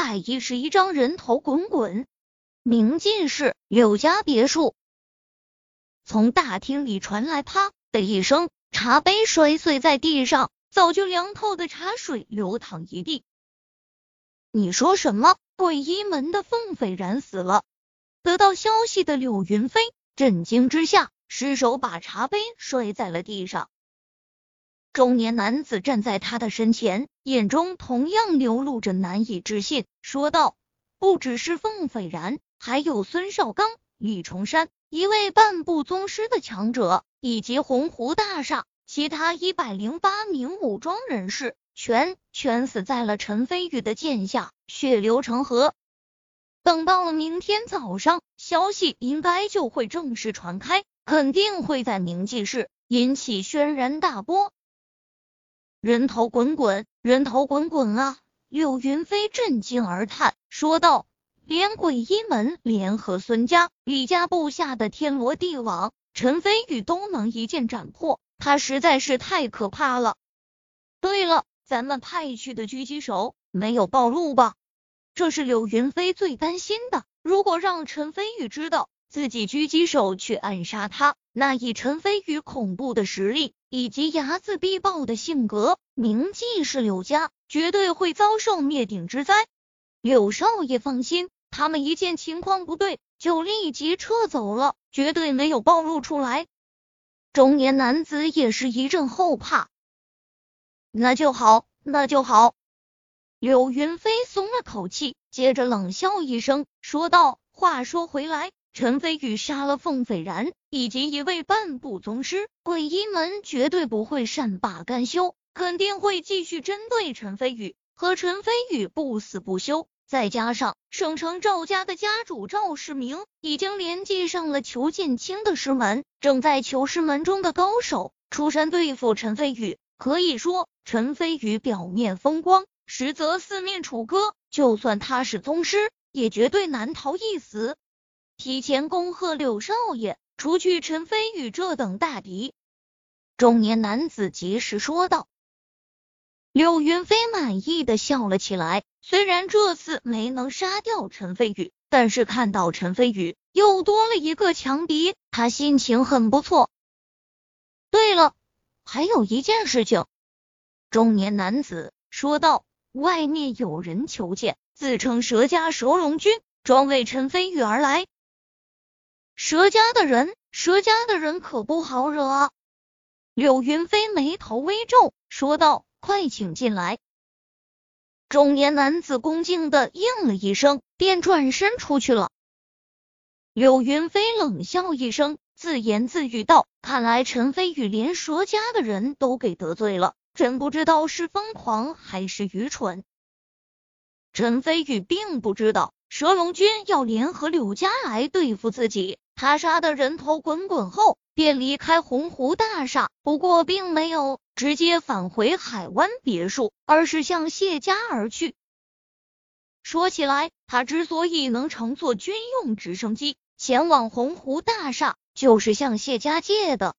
百一十一章人头滚滚。明进市柳家别墅，从大厅里传来啪的一声，茶杯摔碎在地上，早就凉透的茶水流淌一地。你说什么？鬼医门的凤斐然死了？得到消息的柳云飞震惊之下，失手把茶杯摔在了地上。中年男子站在他的身前，眼中同样流露着难以置信，说道：“不只是凤斐然。”还有孙少刚、李重山一位半步宗师的强者，以及鸿湖大厦其他一百零八名武装人士，全全死在了陈飞宇的剑下，血流成河。等到了明天早上，消息应该就会正式传开，肯定会在明记市引起轩然大波。人头滚滚，人头滚滚啊！柳云飞震惊而叹，说道。连鬼医门联合孙家、李家布下的天罗地网，陈飞宇都能一剑斩破，他实在是太可怕了。对了，咱们派去的狙击手没有暴露吧？这是柳云飞最担心的。如果让陈飞宇知道自己狙击手去暗杀他，那以陈飞宇恐怖的实力以及睚眦必报的性格，铭记是柳家绝对会遭受灭顶之灾。柳少爷放心。他们一见情况不对，就立即撤走了，绝对没有暴露出来。中年男子也是一阵后怕。那就好，那就好。柳云飞松了口气，接着冷笑一声，说道：“话说回来，陈飞宇杀了凤斐然以及一位半步宗师，鬼医门绝对不会善罢甘休，肯定会继续针对陈飞宇，和陈飞宇不死不休。”再加上省城赵家的家主赵世明已经联系上了裘剑清的师门，正在求师门中的高手出山对付陈飞宇。可以说，陈飞宇表面风光，实则四面楚歌。就算他是宗师，也绝对难逃一死。提前恭贺柳少爷，除去陈飞宇这等大敌。中年男子及时说道。柳云飞满意的笑了起来。虽然这次没能杀掉陈飞宇，但是看到陈飞宇又多了一个强敌，他心情很不错。对了，还有一件事情，中年男子说道：“外面有人求见，自称佘家佘龙君，专为陈飞宇而来。佘家的人，佘家的人可不好惹。”柳云飞眉头微皱，说道。快请进来！中年男子恭敬的应了一声，便转身出去了。柳云飞冷笑一声，自言自语道：“看来陈飞宇连佘家的人都给得罪了，真不知道是疯狂还是愚蠢。”陈飞宇并不知道佘龙军要联合柳家来对付自己，他杀的人头滚滚后。便离开鸿湖大厦，不过并没有直接返回海湾别墅，而是向谢家而去。说起来，他之所以能乘坐军用直升机前往鸿湖大厦，就是向谢家借的。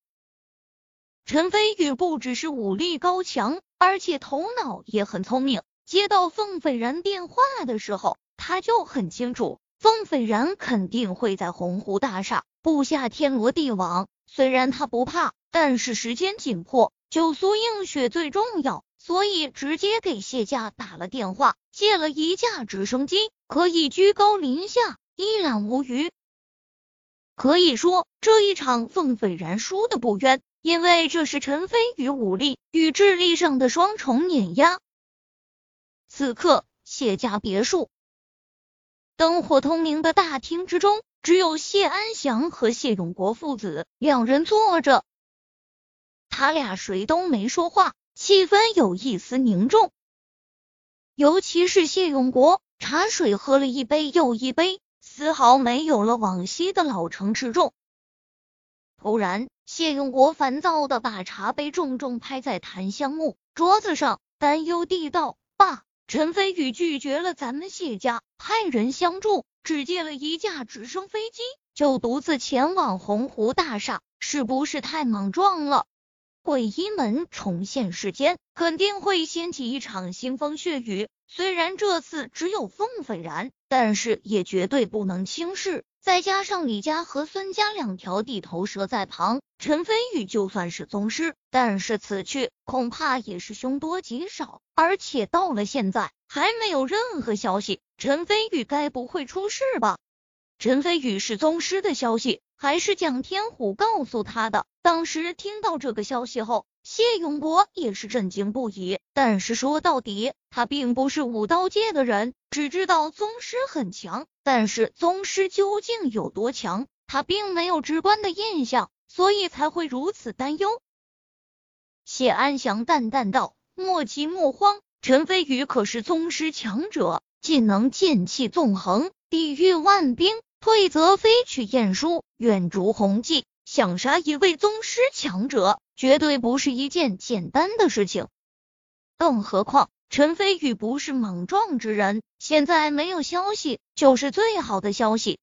陈飞宇不只是武力高强，而且头脑也很聪明。接到凤斐然电话的时候，他就很清楚，凤斐然肯定会在鸿鹄大厦布下天罗地网。虽然他不怕，但是时间紧迫，救苏映雪最重要，所以直接给谢家打了电话，借了一架直升机，可以居高临下，一览无余。可以说这一场凤斐然输的不冤，因为这是陈飞宇武力与智力上的双重碾压。此刻，谢家别墅灯火通明的大厅之中。只有谢安祥和谢永国父子两人坐着，他俩谁都没说话，气氛有一丝凝重。尤其是谢永国，茶水喝了一杯又一杯，丝毫没有了往昔的老成持重。突然，谢永国烦躁的把茶杯重重拍在檀香木桌子上，担忧地道：“爸，陈飞宇拒绝了咱们谢家派人相助。”只借了一架直升飞机，就独自前往鸿湖大厦，是不是太莽撞了？鬼医门重现世间，肯定会掀起一场腥风血雨。虽然这次只有凤斐然，但是也绝对不能轻视。再加上李家和孙家两条地头蛇在旁，陈飞宇就算是宗师，但是此去恐怕也是凶多吉少。而且到了现在还没有任何消息，陈飞宇该不会出事吧？陈飞宇是宗师的消息，还是蒋天虎告诉他的？当时听到这个消息后，谢永国也是震惊不已。但是说到底，他并不是武道界的人，只知道宗师很强。但是宗师究竟有多强，他并没有直观的印象，所以才会如此担忧。谢安祥淡淡道：“莫急莫慌，陈飞宇可是宗师强者，技能剑气纵横，抵御万兵，退则飞去晏殊，远逐鸿迹。想杀一位宗师强者，绝对不是一件简单的事情。更何况……”陈飞宇不是莽撞之人，现在没有消息就是最好的消息。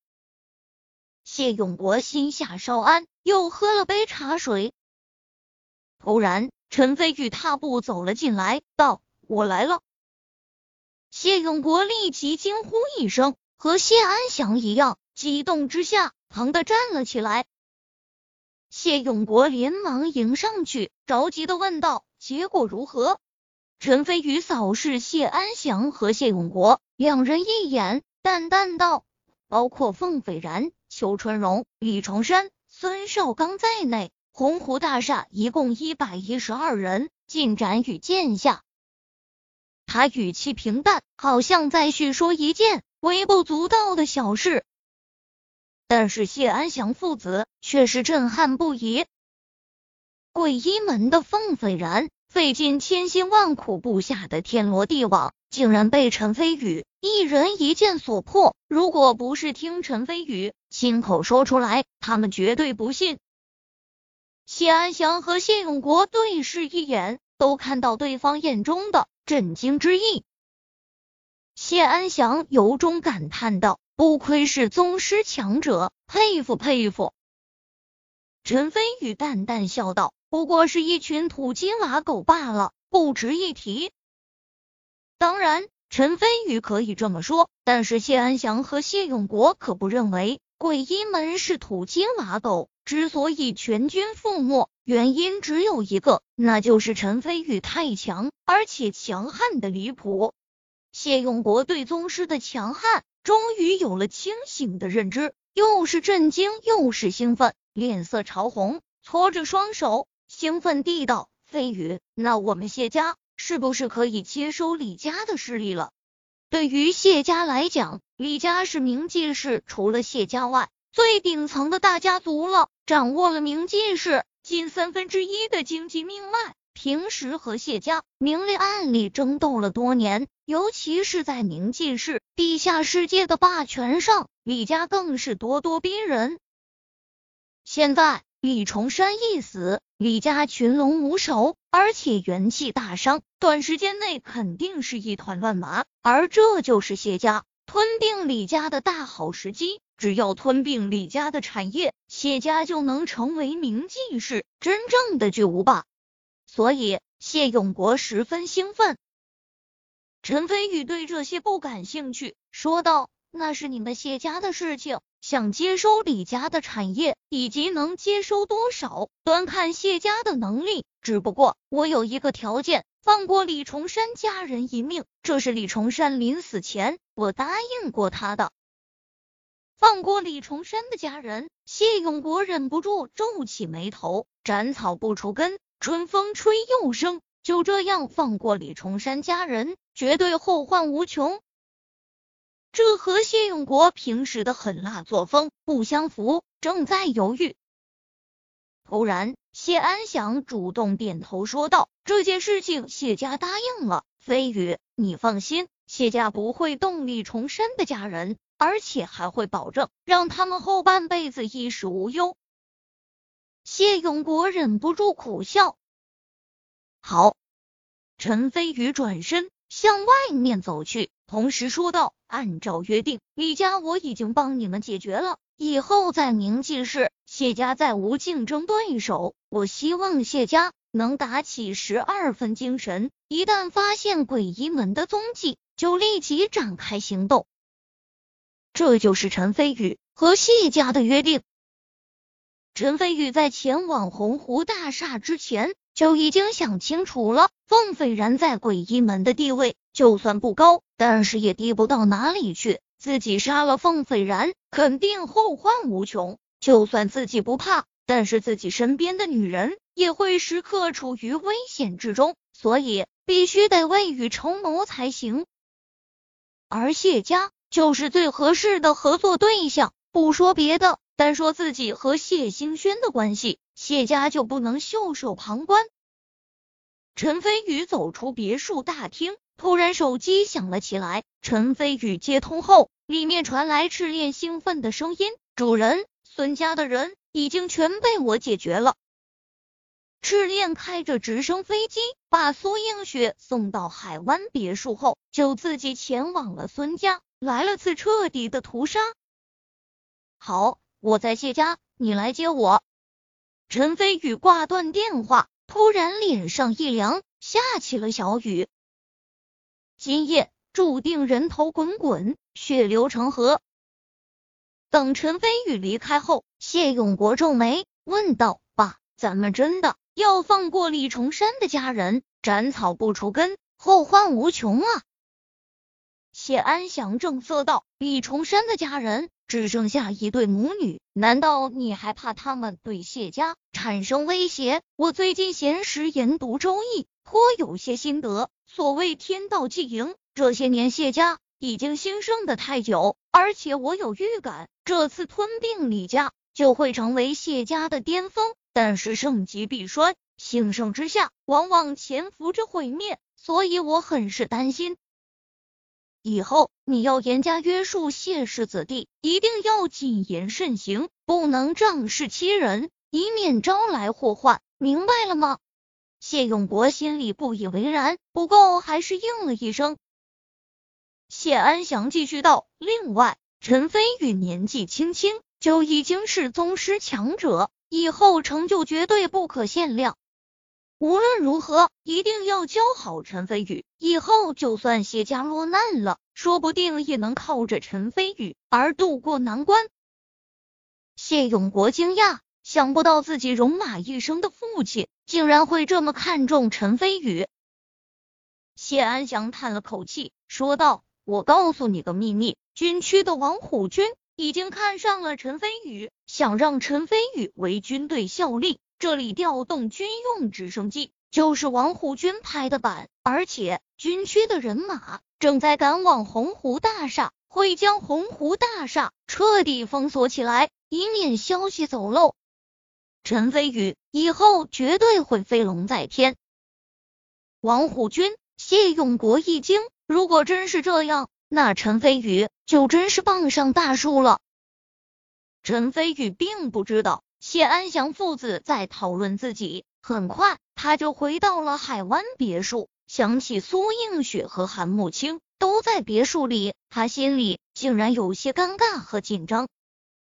谢永国心下稍安，又喝了杯茶水。突然，陈飞宇踏步走了进来，道：“我来了。”谢永国立即惊呼一声，和谢安祥一样，激动之下疼的站了起来。谢永国连忙迎上去，着急的问道：“结果如何？”陈飞宇扫视谢安祥和谢永国两人一眼，淡淡道：“包括凤斐然、邱春荣、李重山、孙少刚在内，鸿湖大厦一共一百一十二人，进展与剑下。”他语气平淡，好像在叙说一件微不足道的小事，但是谢安祥父子却是震撼不已。鬼医门的凤斐然。费尽千辛万苦布下的天罗地网，竟然被陈飞宇一人一剑所破。如果不是听陈飞宇亲口说出来，他们绝对不信。谢安祥和谢永国对视一眼，都看到对方眼中的震惊之意。谢安祥由衷感叹道：“不愧是宗师强者，佩服佩服。”陈飞宇淡淡笑道。不过是一群土鸡瓦狗罢了，不值一提。当然，陈飞宇可以这么说，但是谢安祥和谢永国可不认为鬼医门是土鸡瓦狗。之所以全军覆没，原因只有一个，那就是陈飞宇太强，而且强悍的离谱。谢永国对宗师的强悍终于有了清醒的认知，又是震惊又是兴奋，脸色潮红，搓着双手。兴奋地道：“飞宇，那我们谢家是不是可以接收李家的势力了？对于谢家来讲，李家是明记市除了谢家外最顶层的大家族了，掌握了明记市近三分之一的经济命脉。平时和谢家明里暗里争斗了多年，尤其是在明记市地下世界的霸权上，李家更是咄咄逼人。现在。”李重山一死，李家群龙无首，而且元气大伤，短时间内肯定是一团乱麻。而这就是谢家吞并李家的大好时机。只要吞并李家的产业，谢家就能成为名记市真正的巨无霸。所以谢永国十分兴奋。陈飞宇对这些不感兴趣，说道：“那是你们谢家的事情。”想接收李家的产业，以及能接收多少，端看谢家的能力。只不过我有一个条件，放过李重山家人一命，这是李重山临死前我答应过他的。放过李重山的家人，谢永国忍不住皱起眉头。斩草不除根，春风吹又生。就这样放过李重山家人，绝对后患无穷。这和谢永国平时的狠辣作风不相符，正在犹豫。突然，谢安祥主动点头说道：“这件事情谢家答应了，飞宇，你放心，谢家不会动力重生的家人，而且还会保证让他们后半辈子衣食无忧。”谢永国忍不住苦笑。好，陈飞宇转身向外面走去。同时说道：“按照约定，李家我已经帮你们解决了。以后在明记市，谢家再无竞争对手。我希望谢家能打起十二分精神，一旦发现诡异门的踪迹，就立即展开行动。这就是陈飞宇和谢家的约定。陈飞宇在前往鸿湖大厦之前，就已经想清楚了，凤斐然在诡异门的地位，就算不高，但是也低不到哪里去。自己杀了凤斐然，肯定后患无穷。就算自己不怕，但是自己身边的女人也会时刻处于危险之中，所以必须得未雨绸缪才行。而谢家就是最合适的合作对象。不说别的，单说自己和谢兴轩的关系，谢家就不能袖手旁观。陈飞宇走出别墅大厅，突然手机响了起来。陈飞宇接通后，里面传来赤练兴奋的声音：“主人。”孙家的人已经全被我解决了。赤练开着直升飞机把苏映雪送到海湾别墅后，就自己前往了孙家，来了次彻底的屠杀。好，我在谢家，你来接我。陈飞宇挂断电话，突然脸上一凉，下起了小雨。今夜注定人头滚滚，血流成河。等陈飞宇离开后，谢永国皱眉问道：“爸，咱们真的要放过李重山的家人？斩草不除根，后患无穷啊！”谢安祥正色道：“李重山的家人只剩下一对母女，难道你还怕他们对谢家产生威胁？我最近闲时研读《周易》，颇有些心得。所谓天道既盈，这些年谢家……”已经兴盛的太久，而且我有预感，这次吞并李家就会成为谢家的巅峰。但是盛极必衰，兴盛之下往往潜伏着毁灭，所以我很是担心。以后你要严加约束谢氏子弟，一定要谨言慎行，不能仗势欺人，以免招来祸患，明白了吗？谢永国心里不以为然，不过还是应了一声。谢安祥继续道：“另外，陈飞宇年纪轻轻就已经是宗师强者，以后成就绝对不可限量。无论如何，一定要教好陈飞宇，以后就算谢家落难了，说不定也能靠着陈飞宇而渡过难关。”谢永国惊讶，想不到自己戎马一生的父亲竟然会这么看重陈飞宇。谢安祥叹了口气，说道。我告诉你个秘密，军区的王虎军已经看上了陈飞宇，想让陈飞宇为军队效力。这里调动军用直升机，就是王虎军拍的板。而且军区的人马正在赶往鸿湖大厦，会将鸿湖大厦彻底封锁起来，以免消息走漏。陈飞宇以后绝对会飞龙在天。王虎军，谢永国一惊。如果真是这样，那陈飞宇就真是傍上大树了。陈飞宇并不知道谢安祥父子在讨论自己，很快他就回到了海湾别墅。想起苏映雪和韩慕清都在别墅里，他心里竟然有些尴尬和紧张。